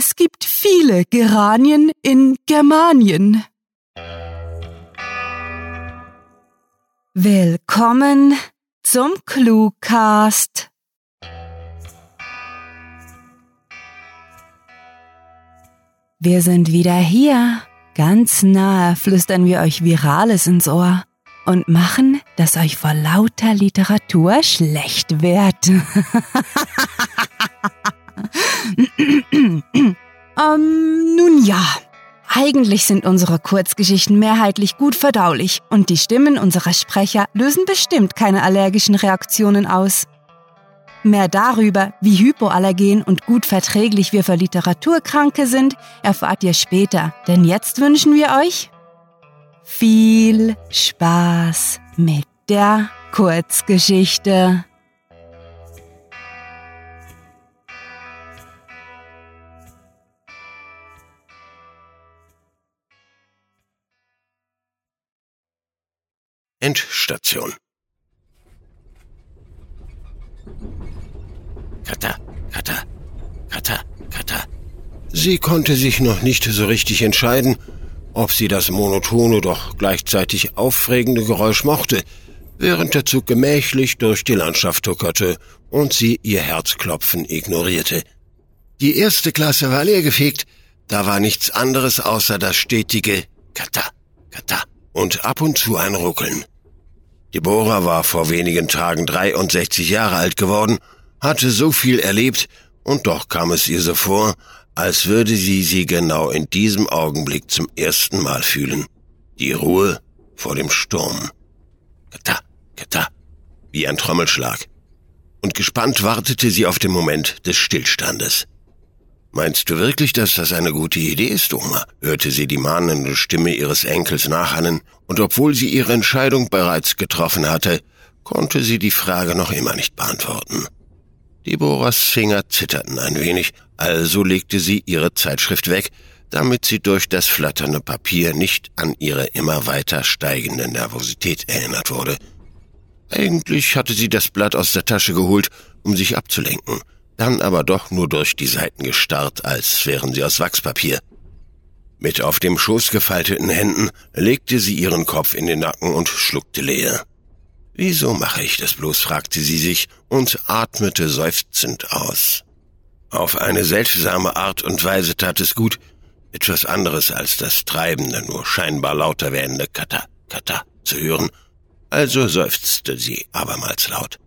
Es gibt viele Geranien in Germanien. Willkommen zum Cluecast. Wir sind wieder hier. Ganz nahe flüstern wir euch Virales ins Ohr und machen, dass euch vor lauter Literatur schlecht wird. ähm, nun ja. Eigentlich sind unsere Kurzgeschichten mehrheitlich gut verdaulich und die Stimmen unserer Sprecher lösen bestimmt keine allergischen Reaktionen aus. Mehr darüber, wie hypoallergen und gut verträglich wir für Literaturkranke sind, erfahrt ihr später, denn jetzt wünschen wir euch viel Spaß mit der Kurzgeschichte. Endstation. Kata, Kata, Kata, Kata. Sie konnte sich noch nicht so richtig entscheiden, ob sie das monotone, doch gleichzeitig aufregende Geräusch mochte, während der Zug gemächlich durch die Landschaft tuckerte und sie ihr Herzklopfen ignorierte. Die erste Klasse war leergefegt, da war nichts anderes außer das stetige Kata, und ab und zu ein Ruckeln. Deborah war vor wenigen Tagen 63 Jahre alt geworden, hatte so viel erlebt, und doch kam es ihr so vor, als würde sie sie genau in diesem Augenblick zum ersten Mal fühlen. Die Ruhe vor dem Sturm. Kata, kata, wie ein Trommelschlag. Und gespannt wartete sie auf den Moment des Stillstandes. Meinst du wirklich, dass das eine gute Idee ist, Oma? hörte sie die mahnende Stimme ihres Enkels nachhallen, und obwohl sie ihre Entscheidung bereits getroffen hatte, konnte sie die Frage noch immer nicht beantworten. Deborahs Finger zitterten ein wenig, also legte sie ihre Zeitschrift weg, damit sie durch das flatternde Papier nicht an ihre immer weiter steigende Nervosität erinnert wurde. Eigentlich hatte sie das Blatt aus der Tasche geholt, um sich abzulenken – dann aber doch nur durch die Seiten gestarrt, als wären sie aus Wachspapier. Mit auf dem Schoß gefalteten Händen legte sie ihren Kopf in den Nacken und schluckte leer. Wieso mache ich das bloß? fragte sie sich und atmete seufzend aus. Auf eine seltsame Art und Weise tat es gut, etwas anderes als das treibende, nur scheinbar lauter werdende Kata, Kata zu hören, also seufzte sie abermals laut.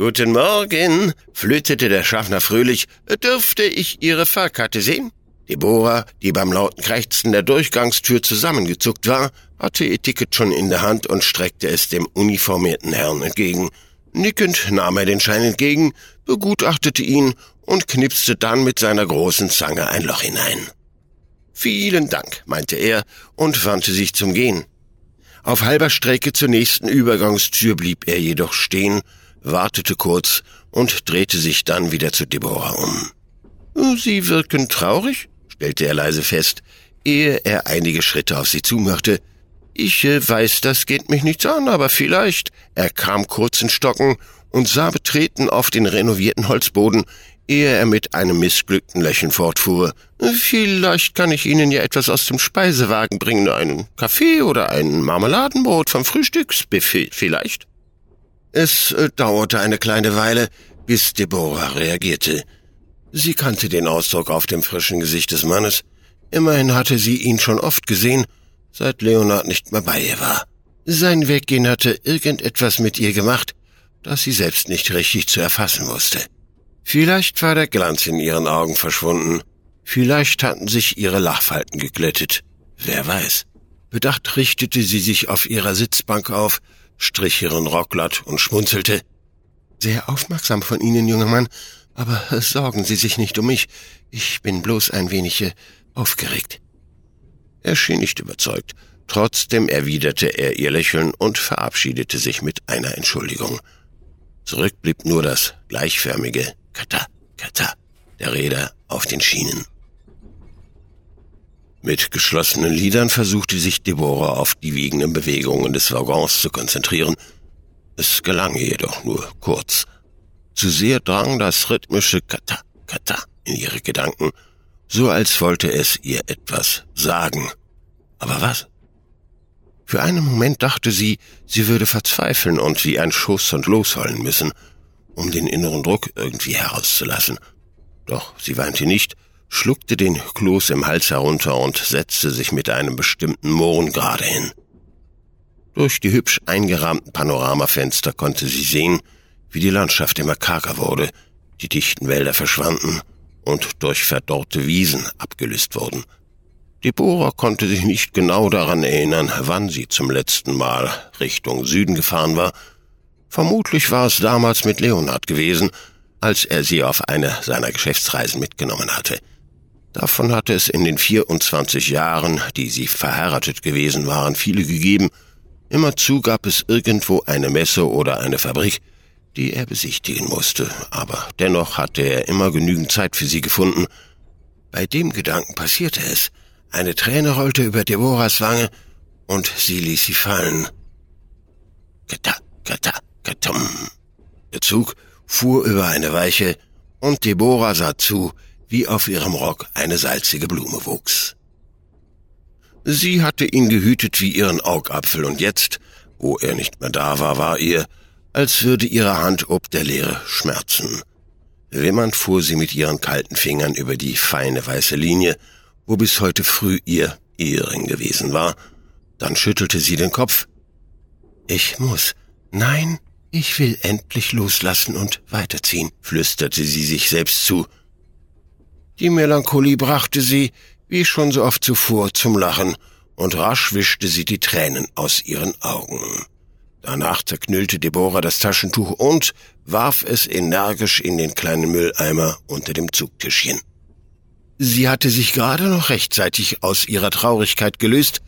Guten Morgen, flötete der Schaffner fröhlich. Dürfte ich Ihre Fahrkarte sehen? Deborah, die beim lauten Krächzen der Durchgangstür zusammengezuckt war, hatte ihr Ticket schon in der Hand und streckte es dem uniformierten Herrn entgegen. Nickend nahm er den Schein entgegen, begutachtete ihn und knipste dann mit seiner großen Zange ein Loch hinein. Vielen Dank, meinte er und wandte sich zum Gehen. Auf halber Strecke zur nächsten Übergangstür blieb er jedoch stehen wartete kurz und drehte sich dann wieder zu Deborah um. Sie wirken traurig, stellte er leise fest, ehe er einige Schritte auf sie zumachte. Ich äh, weiß, das geht mich nichts an, aber vielleicht. Er kam kurz in Stocken und sah betreten auf den renovierten Holzboden, ehe er mit einem missglückten Lächeln fortfuhr. Vielleicht kann ich Ihnen ja etwas aus dem Speisewagen bringen, einen Kaffee oder ein Marmeladenbrot vom Frühstücksbuffet vielleicht. Es äh, dauerte eine kleine Weile, bis Deborah reagierte. Sie kannte den Ausdruck auf dem frischen Gesicht des Mannes. Immerhin hatte sie ihn schon oft gesehen, seit Leonard nicht mehr bei ihr war. Sein Weggehen hatte irgendetwas mit ihr gemacht, das sie selbst nicht richtig zu erfassen wusste. Vielleicht war der Glanz in ihren Augen verschwunden. Vielleicht hatten sich ihre Lachfalten geglättet. Wer weiß. Bedacht richtete sie sich auf ihrer Sitzbank auf, strich ihren Rock glatt und schmunzelte. Sehr aufmerksam von Ihnen, junger Mann, aber sorgen Sie sich nicht um mich. Ich bin bloß ein wenig äh, aufgeregt. Er schien nicht überzeugt. Trotzdem erwiderte er ihr Lächeln und verabschiedete sich mit einer Entschuldigung. Zurück blieb nur das gleichförmige Kata, Kata der Räder auf den Schienen. Mit geschlossenen Lidern versuchte sich Deborah auf die wiegenden Bewegungen des Waggons zu konzentrieren. Es gelang ihr jedoch nur kurz. Zu sehr drang das rhythmische Kata, Kata in ihre Gedanken, so als wollte es ihr etwas sagen. Aber was? Für einen Moment dachte sie, sie würde verzweifeln und wie ein Schuss und losheulen müssen, um den inneren Druck irgendwie herauszulassen. Doch sie weinte nicht, schluckte den Kloß im Hals herunter und setzte sich mit einem bestimmten Mohren gerade hin. Durch die hübsch eingerahmten Panoramafenster konnte sie sehen, wie die Landschaft immer karger wurde, die dichten Wälder verschwanden und durch verdorrte Wiesen abgelöst wurden. Deborah konnte sich nicht genau daran erinnern, wann sie zum letzten Mal Richtung Süden gefahren war. Vermutlich war es damals mit Leonard gewesen, als er sie auf eine seiner Geschäftsreisen mitgenommen hatte. Davon hatte es in den 24 Jahren, die sie verheiratet gewesen waren, viele gegeben. Immerzu gab es irgendwo eine Messe oder eine Fabrik, die er besichtigen musste, aber dennoch hatte er immer genügend Zeit für sie gefunden. Bei dem Gedanken passierte es. Eine Träne rollte über Deborahs Wange und sie ließ sie fallen. Kata, kata, katum. Der Zug fuhr über eine Weiche und Deborah sah zu, wie auf ihrem Rock eine salzige Blume wuchs. Sie hatte ihn gehütet wie ihren Augapfel und jetzt, wo er nicht mehr da war, war ihr, als würde ihre Hand ob der Leere schmerzen. Wimmernd fuhr sie mit ihren kalten Fingern über die feine weiße Linie, wo bis heute früh ihr Ehering gewesen war. Dann schüttelte sie den Kopf. Ich muss. Nein, ich will endlich loslassen und weiterziehen, flüsterte sie sich selbst zu. Die Melancholie brachte sie, wie schon so oft zuvor, zum Lachen, und rasch wischte sie die Tränen aus ihren Augen. Danach zerknüllte Deborah das Taschentuch und warf es energisch in den kleinen Mülleimer unter dem Zugtischchen. Sie hatte sich gerade noch rechtzeitig aus ihrer Traurigkeit gelöst,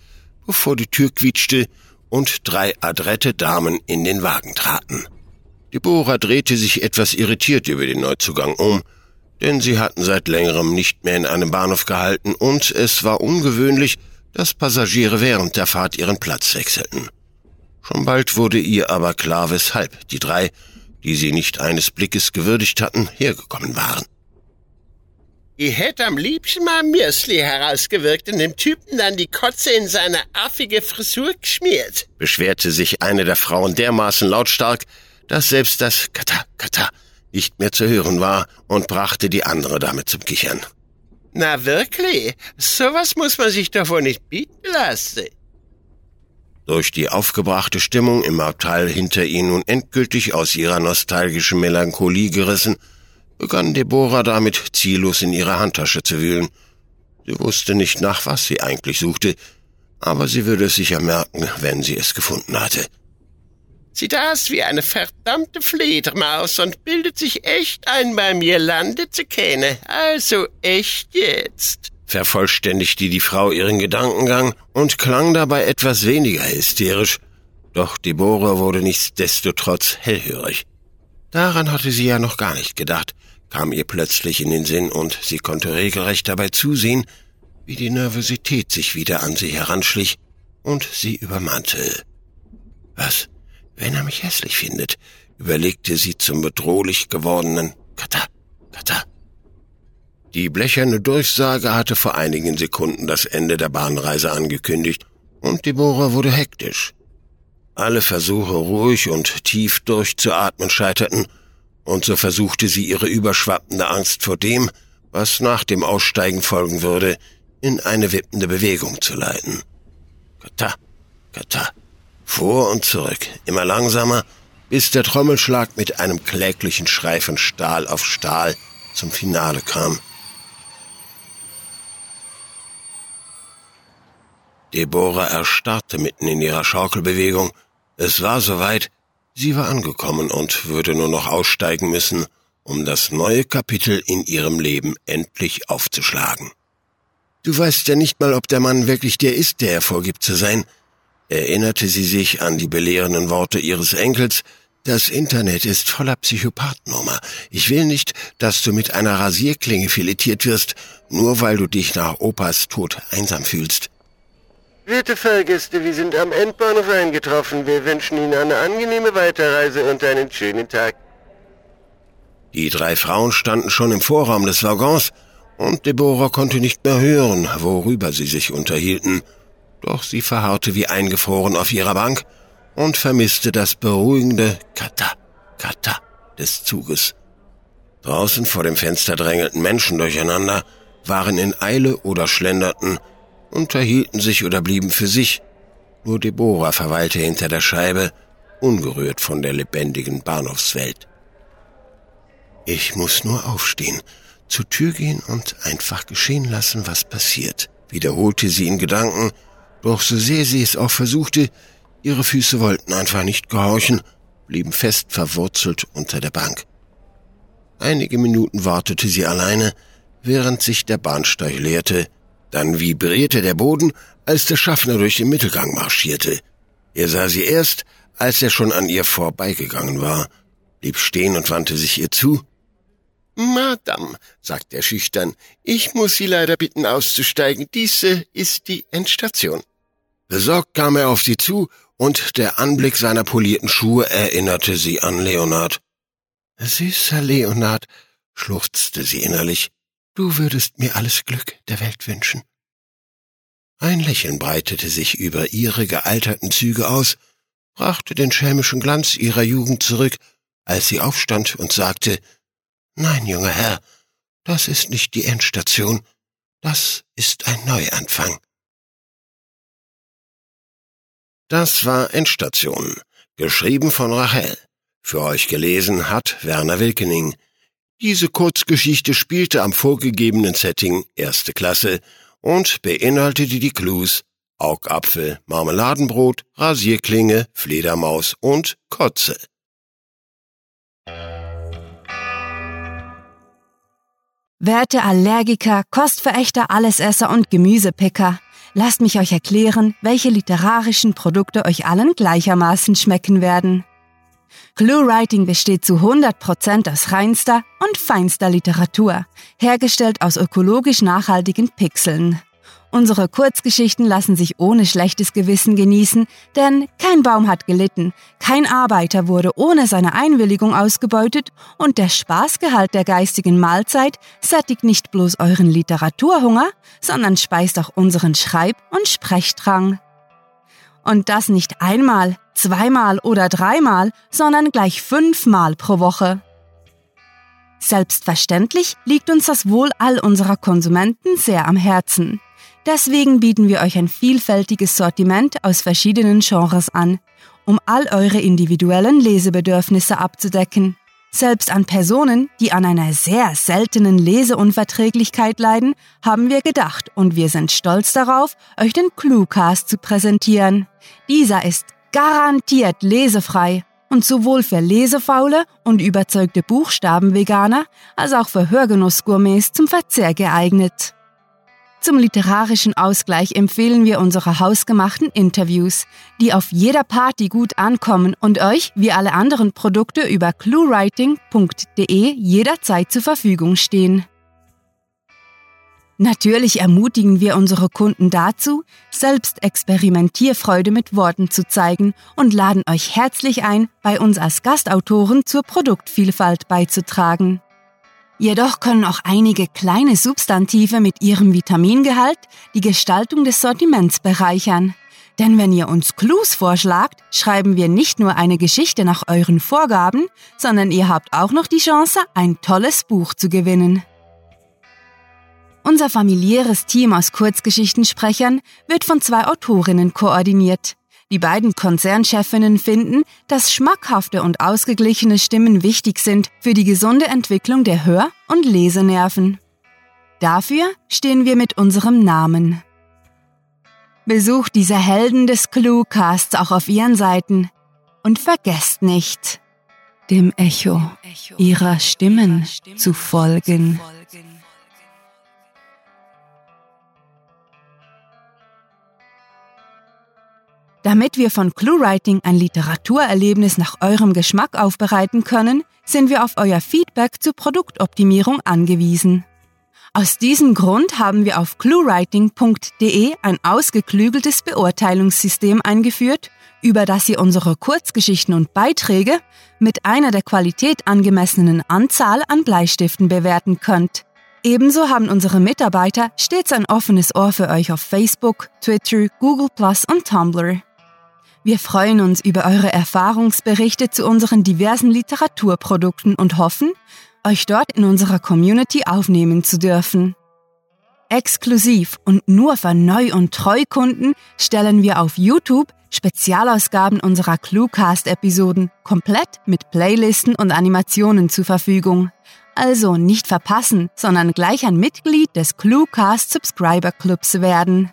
bevor die Tür quietschte und drei adrette Damen in den Wagen traten. Deborah drehte sich etwas irritiert über den Neuzugang um, denn sie hatten seit längerem nicht mehr in einem Bahnhof gehalten und es war ungewöhnlich, dass Passagiere während der Fahrt ihren Platz wechselten. Schon bald wurde ihr aber klar, weshalb die drei, die sie nicht eines Blickes gewürdigt hatten, hergekommen waren. Ich hätte am liebsten mal Mürsli herausgewirkt und dem Typen dann die Kotze in seine affige Frisur geschmiert, beschwerte sich eine der Frauen dermaßen lautstark, dass selbst das Kata, Kata nicht mehr zu hören war und brachte die andere damit zum Kichern. Na wirklich? Sowas muss man sich davon nicht bieten lassen. Durch die aufgebrachte Stimmung im Abteil hinter ihnen nun endgültig aus ihrer nostalgischen Melancholie gerissen, begann Deborah damit ziellos in ihrer Handtasche zu wühlen. Sie wusste nicht, nach was sie eigentlich suchte, aber sie würde es sicher merken, wenn sie es gefunden hatte. Sieht aus wie eine verdammte Fledermaus und bildet sich echt ein, bei mir Lande zu kennen. Also echt jetzt vervollständigte die Frau ihren Gedankengang und klang dabei etwas weniger hysterisch, doch Deborah wurde nichtsdestotrotz hellhörig. Daran hatte sie ja noch gar nicht gedacht, kam ihr plötzlich in den Sinn und sie konnte regelrecht dabei zusehen, wie die Nervosität sich wieder an sie heranschlich und sie übermannte. Was, wenn er mich hässlich findet, überlegte sie zum bedrohlich gewordenen Kata, Kata. Die blecherne Durchsage hatte vor einigen Sekunden das Ende der Bahnreise angekündigt, und Deborah wurde hektisch. Alle Versuche, ruhig und tief durchzuatmen, scheiterten, und so versuchte sie ihre überschwappende Angst vor dem, was nach dem Aussteigen folgen würde, in eine wippende Bewegung zu leiten. Kata, kata, vor und zurück, immer langsamer, bis der Trommelschlag mit einem kläglichen Schrei von Stahl auf Stahl zum Finale kam. Deborah erstarrte mitten in ihrer Schaukelbewegung. Es war soweit, sie war angekommen und würde nur noch aussteigen müssen, um das neue Kapitel in ihrem Leben endlich aufzuschlagen. Du weißt ja nicht mal, ob der Mann wirklich der ist, der er vorgibt zu sein, erinnerte sie sich an die belehrenden Worte ihres Enkels, das Internet ist voller Psychopathennummer. Ich will nicht, dass du mit einer Rasierklinge filetiert wirst, nur weil du dich nach Opas Tod einsam fühlst. Werte Fahrgäste, wir sind am Endbahnhof eingetroffen. Wir wünschen Ihnen eine angenehme Weiterreise und einen schönen Tag. Die drei Frauen standen schon im Vorraum des Waggons und Deborah konnte nicht mehr hören, worüber sie sich unterhielten. Doch sie verharrte wie eingefroren auf ihrer Bank und vermisste das beruhigende Kata, Kata des Zuges. Draußen vor dem Fenster drängelten Menschen durcheinander, waren in Eile oder schlenderten, unterhielten sich oder blieben für sich. Nur Deborah verweilte hinter der Scheibe, ungerührt von der lebendigen Bahnhofswelt. Ich muss nur aufstehen, zur Tür gehen und einfach geschehen lassen, was passiert, wiederholte sie in Gedanken, doch so sehr sie es auch versuchte, ihre Füße wollten einfach nicht gehorchen, blieben fest verwurzelt unter der Bank. Einige Minuten wartete sie alleine, während sich der Bahnsteig leerte, dann vibrierte der Boden, als der Schaffner durch den Mittelgang marschierte. Er sah sie erst, als er schon an ihr vorbeigegangen war, blieb stehen und wandte sich ihr zu. Madame, sagte er schüchtern, ich muss Sie leider bitten auszusteigen. Diese ist die Endstation. Besorgt kam er auf sie zu, und der Anblick seiner polierten Schuhe erinnerte sie an Leonard. Süßer Leonard, schluchzte sie innerlich, du würdest mir alles Glück der Welt wünschen. Ein Lächeln breitete sich über ihre gealterten Züge aus, brachte den schelmischen Glanz ihrer Jugend zurück, als sie aufstand und sagte, Nein, junger Herr, das ist nicht die Endstation, das ist ein Neuanfang. Das war Endstation, geschrieben von Rachel. Für euch gelesen hat Werner Wilkening. Diese Kurzgeschichte spielte am vorgegebenen Setting erste Klasse und beinhaltete die Clues Augapfel, Marmeladenbrot, Rasierklinge, Fledermaus und Kotze. Werte Allergiker, Kostverächter, Allesesser und Gemüsepicker, lasst mich euch erklären, welche literarischen Produkte euch allen gleichermaßen schmecken werden. ClueWriting besteht zu 100% aus reinster und feinster Literatur, hergestellt aus ökologisch nachhaltigen Pixeln. Unsere Kurzgeschichten lassen sich ohne schlechtes Gewissen genießen, denn kein Baum hat gelitten, kein Arbeiter wurde ohne seine Einwilligung ausgebeutet und der Spaßgehalt der geistigen Mahlzeit sättigt nicht bloß euren Literaturhunger, sondern speist auch unseren Schreib- und Sprechdrang. Und das nicht einmal, zweimal oder dreimal, sondern gleich fünfmal pro Woche. Selbstverständlich liegt uns das Wohl all unserer Konsumenten sehr am Herzen. Deswegen bieten wir euch ein vielfältiges Sortiment aus verschiedenen Genres an, um all eure individuellen Lesebedürfnisse abzudecken. Selbst an Personen, die an einer sehr seltenen Leseunverträglichkeit leiden, haben wir gedacht und wir sind stolz darauf, euch den Cluecast zu präsentieren. Dieser ist garantiert lesefrei und sowohl für lesefaule und überzeugte Buchstabenveganer als auch für Hörgenussgourmets zum Verzehr geeignet. Zum literarischen Ausgleich empfehlen wir unsere hausgemachten Interviews, die auf jeder Party gut ankommen und euch, wie alle anderen Produkte, über cluewriting.de jederzeit zur Verfügung stehen. Natürlich ermutigen wir unsere Kunden dazu, selbst Experimentierfreude mit Worten zu zeigen und laden euch herzlich ein, bei uns als Gastautoren zur Produktvielfalt beizutragen. Jedoch können auch einige kleine Substantive mit ihrem Vitamingehalt die Gestaltung des Sortiments bereichern. Denn wenn ihr uns Clues vorschlagt, schreiben wir nicht nur eine Geschichte nach euren Vorgaben, sondern ihr habt auch noch die Chance, ein tolles Buch zu gewinnen. Unser familiäres Team aus Kurzgeschichtensprechern wird von zwei Autorinnen koordiniert. Die beiden Konzernchefinnen finden, dass schmackhafte und ausgeglichene Stimmen wichtig sind für die gesunde Entwicklung der Hör- und Lesenerven. Dafür stehen wir mit unserem Namen. Besucht diese Helden des Cluecasts auch auf ihren Seiten und vergesst nicht, dem Echo ihrer Stimmen zu folgen. Damit wir von ClueWriting ein Literaturerlebnis nach eurem Geschmack aufbereiten können, sind wir auf euer Feedback zur Produktoptimierung angewiesen. Aus diesem Grund haben wir auf cluewriting.de ein ausgeklügeltes Beurteilungssystem eingeführt, über das ihr unsere Kurzgeschichten und Beiträge mit einer der Qualität angemessenen Anzahl an Bleistiften bewerten könnt. Ebenso haben unsere Mitarbeiter stets ein offenes Ohr für euch auf Facebook, Twitter, Google Plus und Tumblr. Wir freuen uns über eure Erfahrungsberichte zu unseren diversen Literaturprodukten und hoffen, euch dort in unserer Community aufnehmen zu dürfen. Exklusiv und nur für Neu- und Treukunden stellen wir auf YouTube Spezialausgaben unserer Cluecast-Episoden komplett mit Playlisten und Animationen zur Verfügung. Also nicht verpassen, sondern gleich ein Mitglied des Cluecast Subscriber Clubs werden.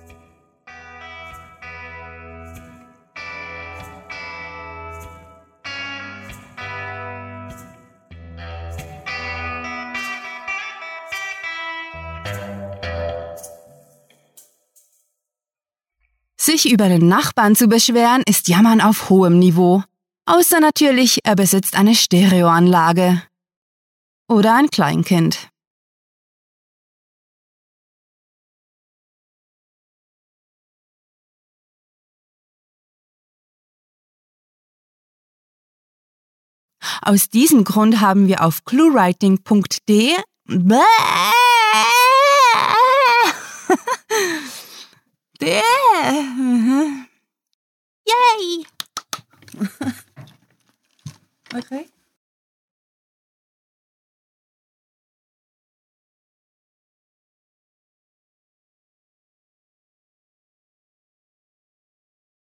Sich über den Nachbarn zu beschweren, ist Jammern auf hohem Niveau. Außer natürlich, er besitzt eine Stereoanlage. Oder ein Kleinkind. Aus diesem Grund haben wir auf cluewriting.de Yeah! Mm-hmm. Yay. okay.